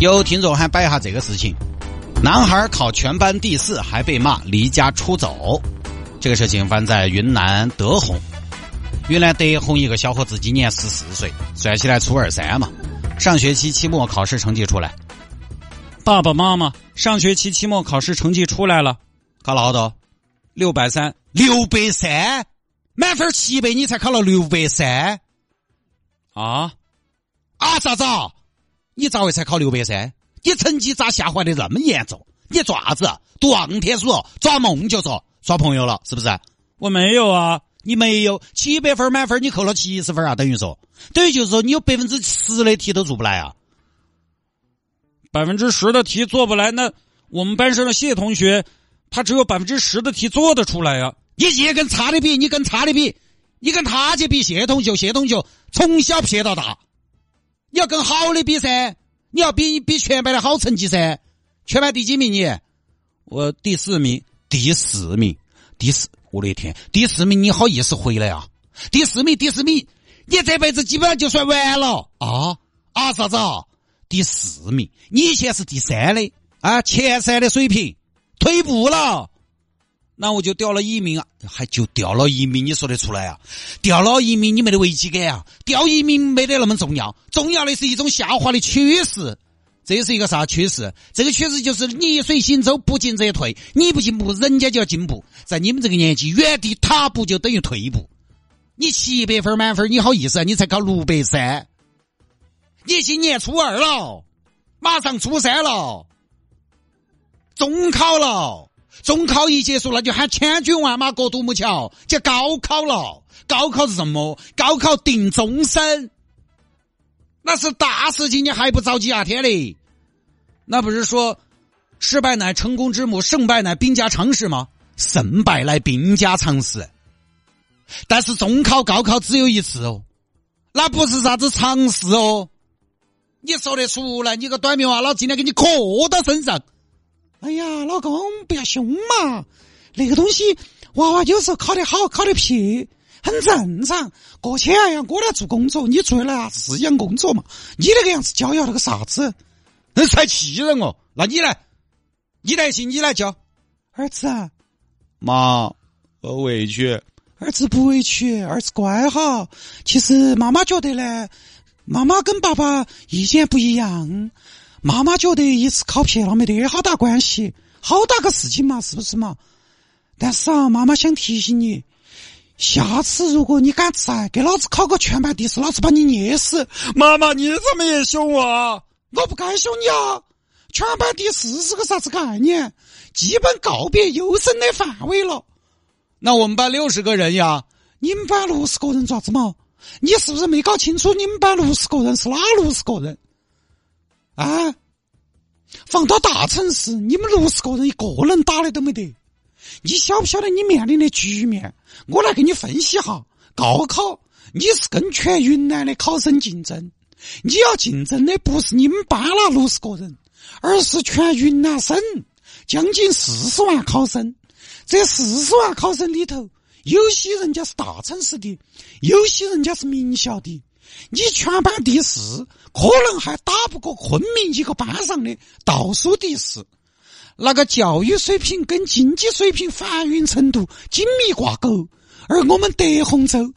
有听众还摆一下这个事情：男孩考全班第四，还被骂离家出走。这个事情发生在云南德宏。云南德宏一个小伙子今年十四岁，算起来初二三嘛。上学期期末考试成绩出来，爸爸妈妈，上学期期末考试成绩出来了，考了好多？六百三，六百三，满分七百，你才考了六百三。啊啊！咋子？你咋会才考六百三？你成绩咋下滑的那么严重？你爪子读望天书，抓梦就说耍朋友了，是不是？我没有啊，你没有七百分满分，你扣了七十分啊，等于说，等于就是说你有百分之十的题都做不来啊。百分之十的题做不来，那我们班上的谢同学，他只有百分之十的题做得出来呀。你也跟差的比，你跟差的比。你跟他去比谢同学，谢同学从小撇到大，你要跟好的比噻，你要比比全班的好成绩噻。全班第几名？你？我第四名，第四名，第四。我的天，第四名你好意思回来啊？第四名，第四名，你这辈子基本上就算完了啊啊！啥子啊？第四名，你以前是第三的啊，前三的水平，退步了。那我就掉了一名啊，还就掉了一名，你说得出来啊？掉了一名，你没得危机感啊？掉一名没得那么重要，重要的是一种下滑的趋势。这是一个啥趋势？这个趋势就是逆水行舟，不进则退。你不进步，人家就要进步。在你们这个年纪，原地踏步就等于退步。你七百分满分，你好意思啊？你才考六百三，你今年初二了，马上初三了，中考了。中考一结束，那就喊千军万马过独木桥，就高考了。高考是什么？高考定终身，那是大事情，你还不着急啊？天嘞！那不是说失败乃成功之母，胜败乃兵家常事吗？胜败乃兵家常事。但是中考、高考只有一次哦，那不是啥子常事哦。你说得出来？你个短命娃，老子今天给你磕到身上。哎呀，老公不要凶嘛！那个东西，娃娃有时候考得好，考得撇，很正常。过去哎呀，我来做工作，你做了是样工作嘛？你那个样子教要那个啥子？那才气人哦！那你来，你来行，你来教儿子啊！妈，我委屈。儿子不委屈，儿子乖哈。其实妈妈觉得呢，妈妈跟爸爸意见不一样。妈妈觉得一次考撇了没得好大关系，好大个事情嘛，是不是嘛？但是啊，妈妈想提醒你，下次如果你敢再给老子考个全班第四，老子把你捏死！妈妈，你怎么也凶我？我不该凶你啊！全班第四是个啥子概念？基本告别优生的范围了。那我们班六十个人呀，你们班六十个人咋子嘛？你是不是没搞清楚你们班六十个人是哪六十个人？啊！放到大城市，你们六十个人一个人打的都没得。你晓不晓得你面临的局面？我来给你分析哈。高考，你是跟全云南的考生竞争，你要竞争的不是你们班那六十个人，而是全云南省将近四十万考生。这四十万考生里头，有些人家是大城市的，有些人家是名校的。你全班第四，可能还打不过昆明一个班上的倒数第四。那个教育水平跟经济水平繁荣程度紧密挂钩，而我们德宏州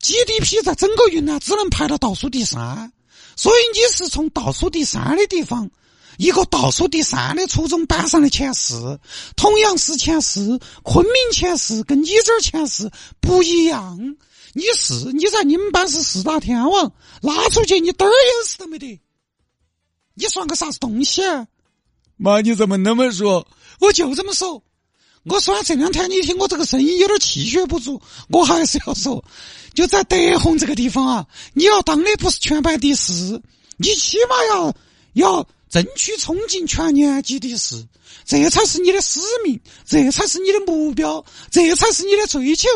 GDP 在整个云南只能排到倒数第三，所以你是从倒数第三的地方，一个倒数第三的初中班上的前四，同样是前四，昆明前四跟你这儿前四不一样。你是你在你们班是四大天王，拉出去你点儿优势都没得，你算个啥子东西？妈，你怎么那么说？我就这么说。我虽然这两天你听我这个声音有点气血不足，我还是要说，就在德宏这个地方啊，你要当的不是全班第四，你起码要要争取冲进全年级第四，这才是你的使命，这才是你的目标，这才是你的追求。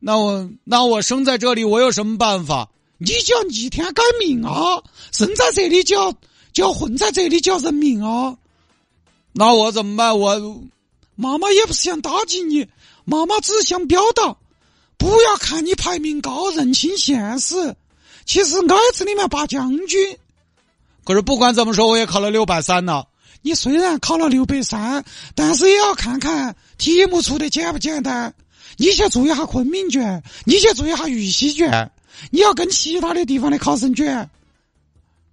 那我那我生在这里，我有什么办法？你就要逆天改命啊！生在这里就要就要混在这里，就要认命啊！那我怎么办？我妈妈也不是想打击你，妈妈只是想表达，不要看你排名高，认清现实。其实矮子里面拔将军。可是不管怎么说，我也考了六百三呢。你虽然考了六百三，但是也要看看题目出的简不简单。你先做一下昆明卷，你先做一下玉溪卷，你要跟其他的地方的考生卷。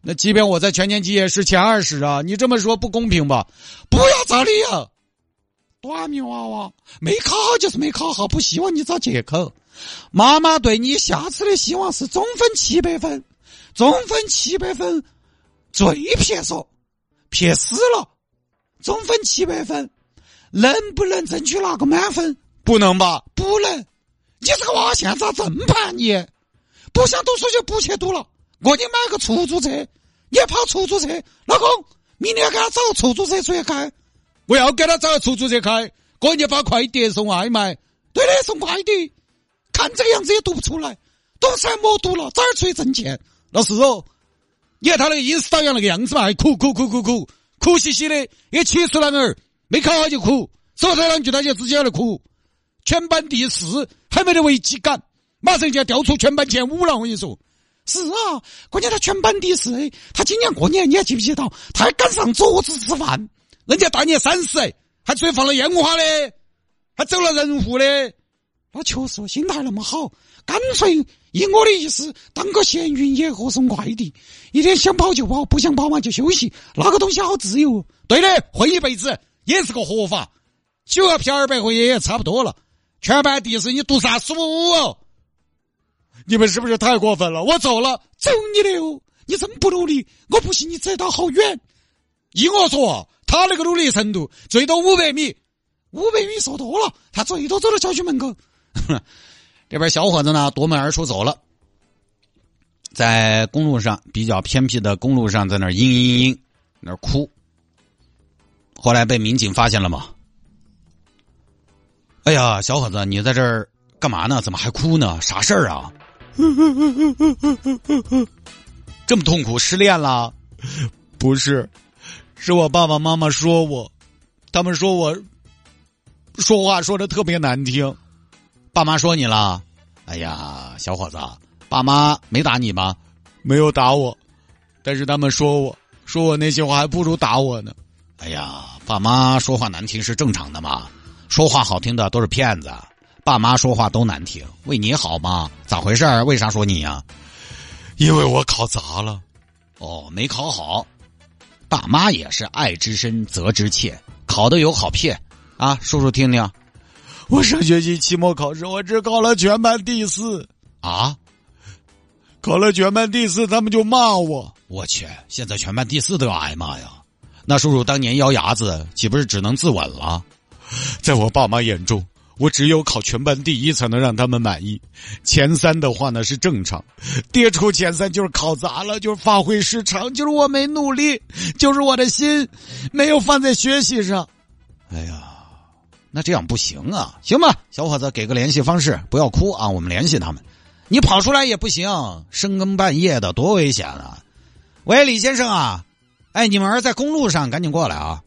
那即便我在全年级也是前二十啊！你这么说不公平吧？不要找理由，短命娃娃没考好就是没考好，不希望你找借口。妈妈对你下次的希望是总分七百分，总分七百分最撇说，撇死了。总分七百分，能不能争取拿个满分？不能吧？不能。你这个娃现在咋这么叛逆，不想读书就不去读了。我给你买个出租车，你跑出租车，老公，明天给他找个出租车出去开。我要给他找个出租车开，过年发快递送外卖。对的，送快递。看这个样子也读不出来，读出来莫读了，早点出去挣钱？老师哦，你看他那个阴湿导阳那个样子嘛，还哭哭哭哭哭，哭兮兮的，也七十男儿没考好就哭，说这两句他就直接来哭。全班第四，还没得危机感，马上就要掉出全班前五了。我跟你说。是啊，关键他全班第四，他今年过年你还记不记得？他还赶上桌子吃饭，人家大年三十还出去放了烟花的，还走了人户的，那确实心态那么好，干脆以我的意思当个闲云野鹤送快递，一天想跑就跑，不想跑嘛就休息，那个东西好自由。对的，混一辈子也是个活法，九要撇二百块钱也差不多了。全班第四，你读啥书？你们是不是太过分了？我走了，走你的哦！你这么不努力，我不信你走到好远。依我说，他那个努力程度最多五百米，五百米说多了，他最多走到小区门口。这边小伙子呢，夺门而出走了，在公路上比较偏僻的公路上，在那嘤嘤嘤，那哭。后来被民警发现了吗？哎呀，小伙子，你在这儿干嘛呢？怎么还哭呢？啥事儿啊？这么痛苦，失恋了？不是，是我爸爸妈妈说我，他们说我说话说的特别难听。爸妈说你了？哎呀，小伙子，爸妈没打你吗？没有打我，但是他们说我说我那些话还不如打我呢。哎呀，爸妈说话难听是正常的嘛，说话好听的都是骗子。爸妈说话都难听，为你好吗？咋回事？为啥说你呀？因为我考砸了，哦，没考好。爸妈也是爱之深责之切，考的有好骗啊！叔叔听听，我上学期期末考试我只考了全班第四啊，考了全班第四，他们就骂我。我去，现在全班第四都要挨骂呀？那叔叔当年咬牙子，岂不是只能自刎了？在我爸妈眼中。我只有考全班第一才能让他们满意，前三的话呢是正常，跌出前三就是考砸了，就是发挥失常，就是我没努力，就是我的心没有放在学习上。哎呀，那这样不行啊！行吧，小伙子，给个联系方式，不要哭啊，我们联系他们。你跑出来也不行，深更半夜的多危险啊！喂，李先生啊，哎，你们儿在公路上，赶紧过来啊！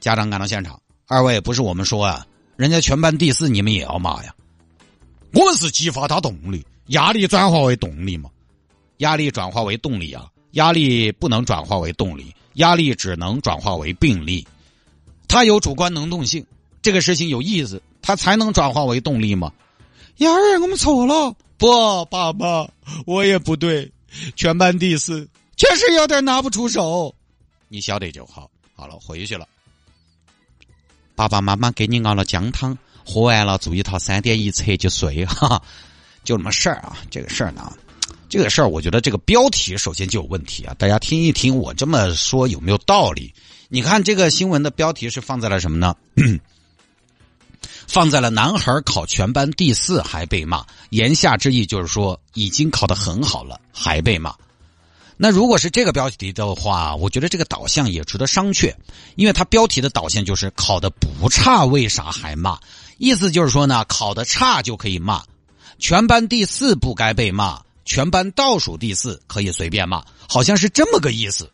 家长赶到现场，二位不是我们说啊。人家全班第四，你们也要骂呀？我们是激发他动力，压力转化为动力嘛？压力转化为动力啊？压力不能转化为动力，压力只能转化为病力。他有主观能动性，这个事情有意思，他才能转化为动力嘛？丫儿，我们错了。不，爸爸，我也不对。全班第四，确实有点拿不出手。你晓得就好。好了，回去了。爸爸妈妈给你熬了姜汤，喝完了做一套三点一侧就睡，哈，就那么事儿啊。这个事儿呢，这个事儿，我觉得这个标题首先就有问题啊。大家听一听，我这么说有没有道理？你看这个新闻的标题是放在了什么呢？放在了男孩考全班第四还被骂，言下之意就是说已经考得很好了还被骂。那如果是这个标题的话，我觉得这个导向也值得商榷，因为它标题的导向就是考的不差，为啥还骂？意思就是说呢，考的差就可以骂，全班第四不该被骂，全班倒数第四可以随便骂，好像是这么个意思。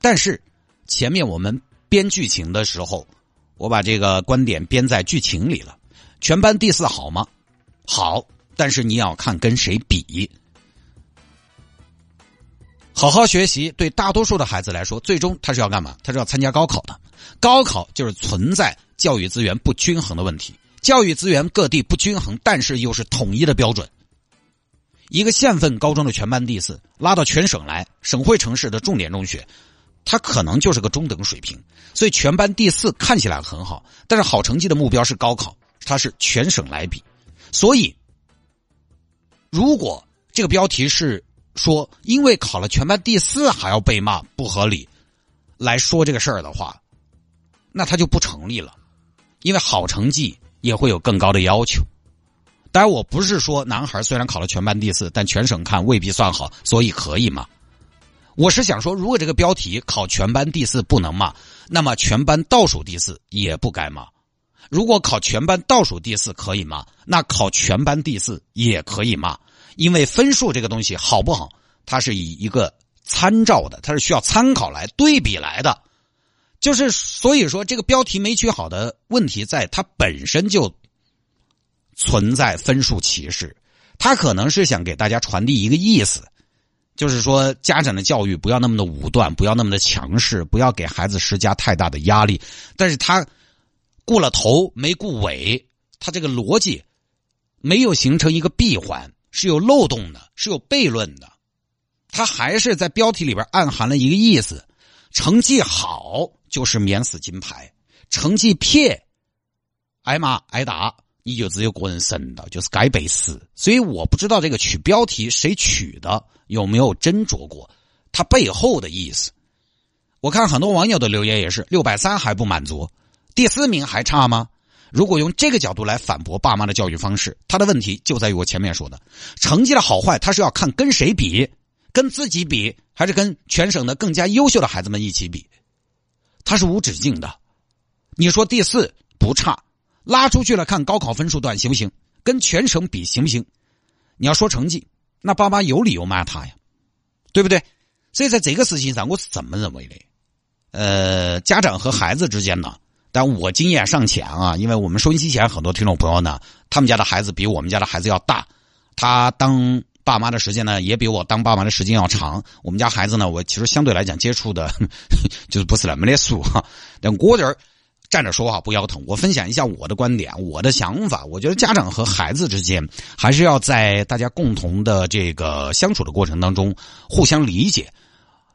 但是前面我们编剧情的时候，我把这个观点编在剧情里了。全班第四好吗？好，但是你要看跟谁比。好好学习，对大多数的孩子来说，最终他是要干嘛？他是要参加高考的。高考就是存在教育资源不均衡的问题。教育资源各地不均衡，但是又是统一的标准。一个县份高中的全班第四，拉到全省来，省会城市的重点中学，它可能就是个中等水平。所以全班第四看起来很好，但是好成绩的目标是高考，它是全省来比。所以，如果这个标题是。说因为考了全班第四还要被骂不合理，来说这个事儿的话，那他就不成立了。因为好成绩也会有更高的要求。当然，我不是说男孩虽然考了全班第四，但全省看未必算好，所以可以吗？我是想说，如果这个标题考全班第四不能骂，那么全班倒数第四也不该骂。如果考全班倒数第四可以骂，那考全班第四也可以骂。因为分数这个东西好不好，它是以一个参照的，它是需要参考来对比来的。就是所以说，这个标题没取好的问题，在它本身就存在分数歧视。他可能是想给大家传递一个意思，就是说家长的教育不要那么的武断，不要那么的强势，不要给孩子施加太大的压力。但是他顾了头没顾尾，他这个逻辑没有形成一个闭环。是有漏洞的，是有悖论的，他还是在标题里边暗含了一个意思：成绩好就是免死金牌，成绩撇，挨骂挨打，你就只有个人生的，就是该被死。所以我不知道这个取标题谁取的，有没有斟酌过他背后的意思。我看很多网友的留言也是六百三还不满足，第四名还差吗？如果用这个角度来反驳爸妈的教育方式，他的问题就在于我前面说的，成绩的好坏，他是要看跟谁比，跟自己比，还是跟全省的更加优秀的孩子们一起比，他是无止境的。你说第四不差，拉出去了看高考分数段行不行？跟全省比行不行？你要说成绩，那爸妈有理由骂他呀，对不对？所以在这个事情上，我是这么认为的。呃，家长和孩子之间呢？但我经验尚浅啊，因为我们收音机前很多听众朋友呢，他们家的孩子比我们家的孩子要大，他当爸妈的时间呢，也比我当爸妈的时间要长。我们家孩子呢，我其实相对来讲接触的，就是不是那么的熟哈。但我这儿站着说话不腰疼，我分享一下我的观点，我的想法。我觉得家长和孩子之间，还是要在大家共同的这个相处的过程当中，互相理解。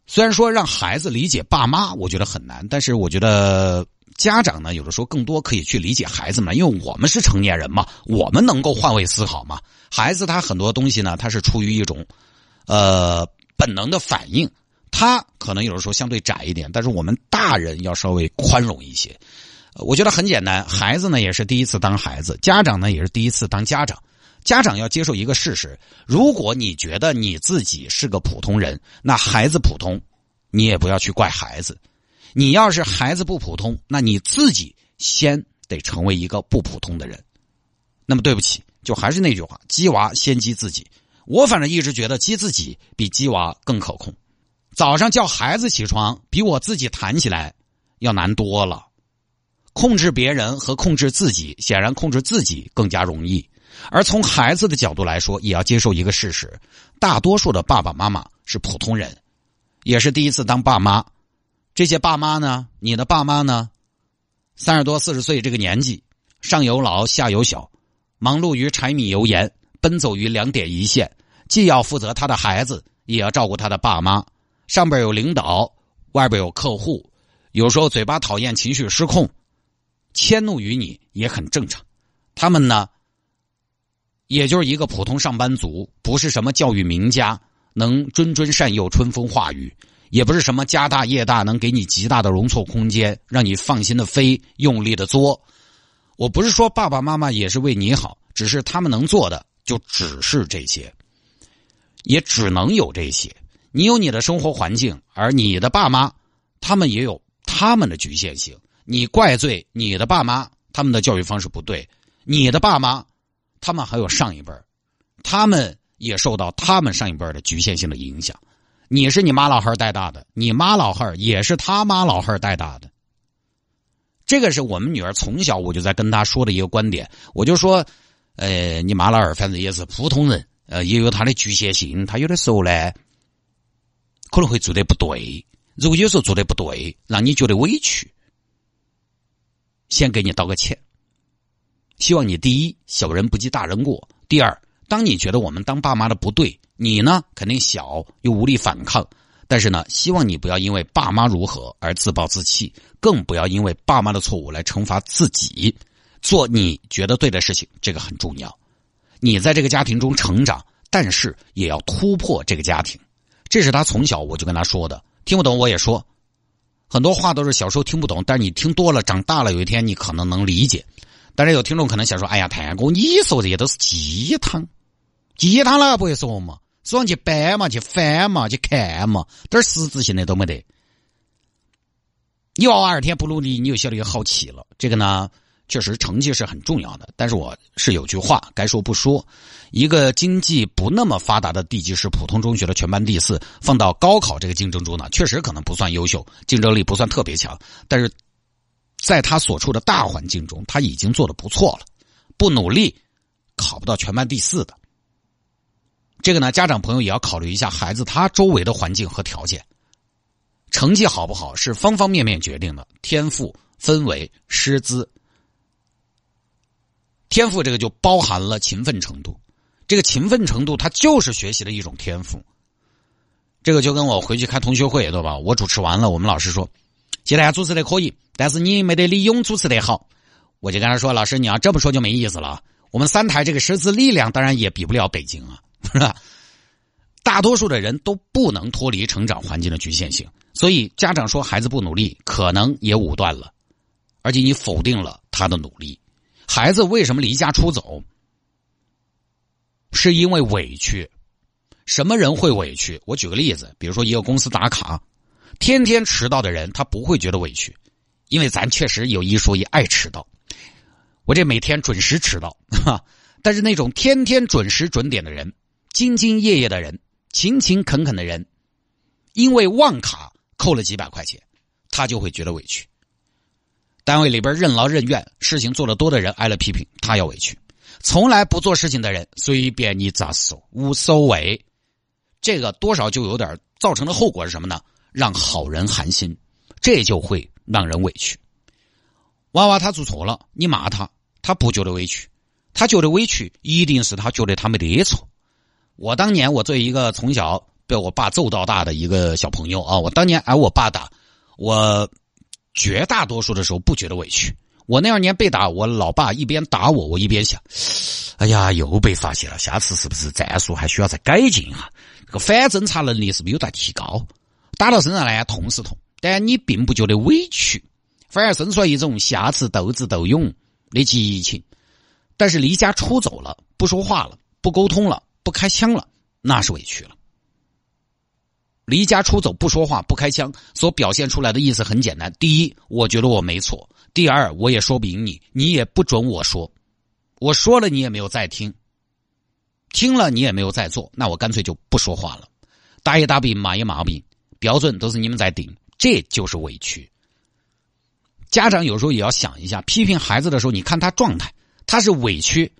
虽然说让孩子理解爸妈，我觉得很难，但是我觉得。家长呢，有的时候更多可以去理解孩子们，因为我们是成年人嘛，我们能够换位思考嘛。孩子他很多东西呢，他是出于一种，呃，本能的反应，他可能有的时候相对窄一点，但是我们大人要稍微宽容一些。我觉得很简单，孩子呢也是第一次当孩子，家长呢也是第一次当家长。家长要接受一个事实：如果你觉得你自己是个普通人，那孩子普通，你也不要去怪孩子。你要是孩子不普通，那你自己先得成为一个不普通的人。那么对不起，就还是那句话，鸡娃先鸡自己。我反正一直觉得鸡自己比鸡娃更可控。早上叫孩子起床，比我自己弹起来要难多了。控制别人和控制自己，显然控制自己更加容易。而从孩子的角度来说，也要接受一个事实：大多数的爸爸妈妈是普通人，也是第一次当爸妈。这些爸妈呢？你的爸妈呢？三十多、四十岁这个年纪，上有老，下有小，忙碌于柴米油盐，奔走于两点一线，既要负责他的孩子，也要照顾他的爸妈。上边有领导，外边有客户，有时候嘴巴讨厌，情绪失控，迁怒于你也很正常。他们呢，也就是一个普通上班族，不是什么教育名家，能谆谆善诱，春风化雨。也不是什么家大业大，能给你极大的容错空间，让你放心的飞，用力的作。我不是说爸爸妈妈也是为你好，只是他们能做的就只是这些，也只能有这些。你有你的生活环境，而你的爸妈他们也有他们的局限性。你怪罪你的爸妈，他们的教育方式不对；你的爸妈，他们还有上一辈他们也受到他们上一辈的局限性的影响。你是你妈老汉带大的，你妈老汉也是他妈老汉带大的。这个是我们女儿从小我就在跟她说的一个观点，我就说，呃，你妈老二反正也是普通人，呃，也有他的局限性，他有的时候呢可能会做的不对，如果有时候做的不对，让你觉得委屈。先给你道个歉，希望你第一小人不计大人过。第二，当你觉得我们当爸妈的不对，你呢肯定小又无力反抗，但是呢，希望你不要因为爸妈如何而自暴自弃，更不要因为爸妈的错误来惩罚自己。做你觉得对的事情，这个很重要。你在这个家庭中成长，但是也要突破这个家庭。这是他从小我就跟他说的，听不懂我也说。很多话都是小时候听不懂，但是你听多了，长大了有一天你可能能理解。但是有听众可能想说：“哎呀，谭哥，你说这些都是鸡汤，鸡汤了不会说嘛？说去搬嘛，去翻嘛，去看嘛，点实质性的都没得。你娃娃二天不努力，你就晓得有好气了。这个呢？”确实，成绩是很重要的，但是我是有句话该说不说。一个经济不那么发达的地级市普通中学的全班第四，放到高考这个竞争中呢，确实可能不算优秀，竞争力不算特别强。但是，在他所处的大环境中，他已经做的不错了。不努力，考不到全班第四的。这个呢，家长朋友也要考虑一下孩子他周围的环境和条件。成绩好不好是方方面面决定的，天赋、氛围、师资。天赋这个就包含了勤奋程度，这个勤奋程度它就是学习的一种天赋。这个就跟我回去开同学会对吧？我主持完了，我们老师说，谢大家主持的可以，但是你没得李勇主持的好。我就跟他说，老师你要这么说就没意思了。我们三台这个师资力量当然也比不了北京啊，是吧？大多数的人都不能脱离成长环境的局限性，所以家长说孩子不努力，可能也武断了，而且你否定了他的努力。孩子为什么离家出走？是因为委屈。什么人会委屈？我举个例子，比如说一个公司打卡，天天迟到的人，他不会觉得委屈，因为咱确实有一说一，爱迟到。我这每天准时迟到，哈。但是那种天天准时准点的人，兢兢业业的人，勤勤恳恳的人，因为忘卡扣了几百块钱，他就会觉得委屈。单位里边任劳任怨，事情做的多的人挨了批评，他要委屈；从来不做事情的人，随便你咋说无所谓。这个多少就有点造成的后果是什么呢？让好人寒心，这就会让人委屈。娃娃他做错了，你骂他，他不觉得委屈，他觉得委屈一定是他觉得他没得错。我当年我作为一个从小被我爸揍到大的一个小朋友啊，我当年挨我爸打，我。绝大多数的时候不觉得委屈。我那二年被打，我老爸一边打我，我一边想：哎呀，又被发现了，下次是不是战术还需要再改进啊？这个反侦查能力是不是有待提高？打到身上呢，痛是痛，但你并不觉得委屈，反而生出来一种下次斗智斗勇的激情。但是离家出走了，不说话了，不沟通了，不开枪了，那是委屈了。离家出走不说话不开枪，所表现出来的意思很简单：第一，我觉得我没错；第二，我也说不赢你，你也不准我说，我说了你也没有再听，听了你也没有再做，那我干脆就不说话了。打也打不赢，骂也骂不赢，标准都是你们在定，这就是委屈。家长有时候也要想一下，批评孩子的时候，你看他状态，他是委屈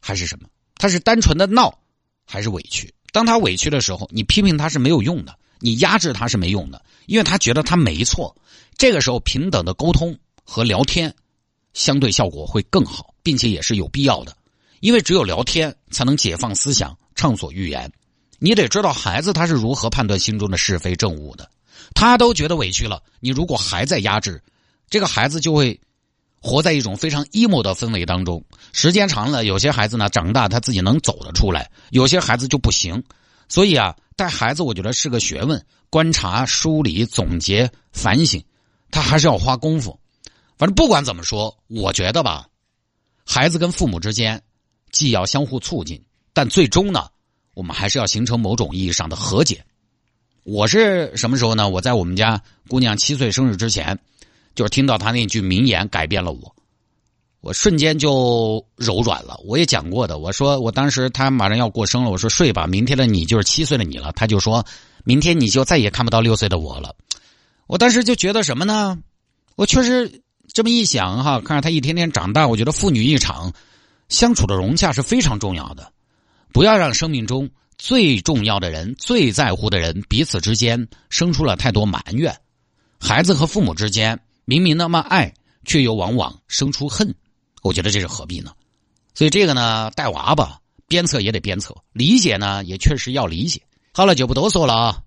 还是什么？他是单纯的闹还是委屈？当他委屈的时候，你批评他是没有用的，你压制他是没用的，因为他觉得他没错。这个时候，平等的沟通和聊天，相对效果会更好，并且也是有必要的。因为只有聊天才能解放思想，畅所欲言。你得知道孩子他是如何判断心中的是非正误的。他都觉得委屈了，你如果还在压制，这个孩子就会。活在一种非常 emo 的氛围当中，时间长了，有些孩子呢长大他自己能走得出来，有些孩子就不行。所以啊，带孩子我觉得是个学问，观察、梳理、总结、反省，他还是要花功夫。反正不管怎么说，我觉得吧，孩子跟父母之间既要相互促进，但最终呢，我们还是要形成某种意义上的和解。我是什么时候呢？我在我们家姑娘七岁生日之前，就是听到他那句名言改变了我，我瞬间就柔软了。我也讲过的，我说我当时他马上要过生了，我说睡吧，明天的你就是七岁的你了。他就说明天你就再也看不到六岁的我了。我当时就觉得什么呢？我确实这么一想哈，看着他一天天长大，我觉得父女一场相处的融洽是非常重要的，不要让生命中。最重要的人、最在乎的人，彼此之间生出了太多埋怨。孩子和父母之间明明那么爱，却又往往生出恨。我觉得这是何必呢？所以这个呢，带娃吧，鞭策也得鞭策，理解呢也确实要理解。好了，就不多说了啊。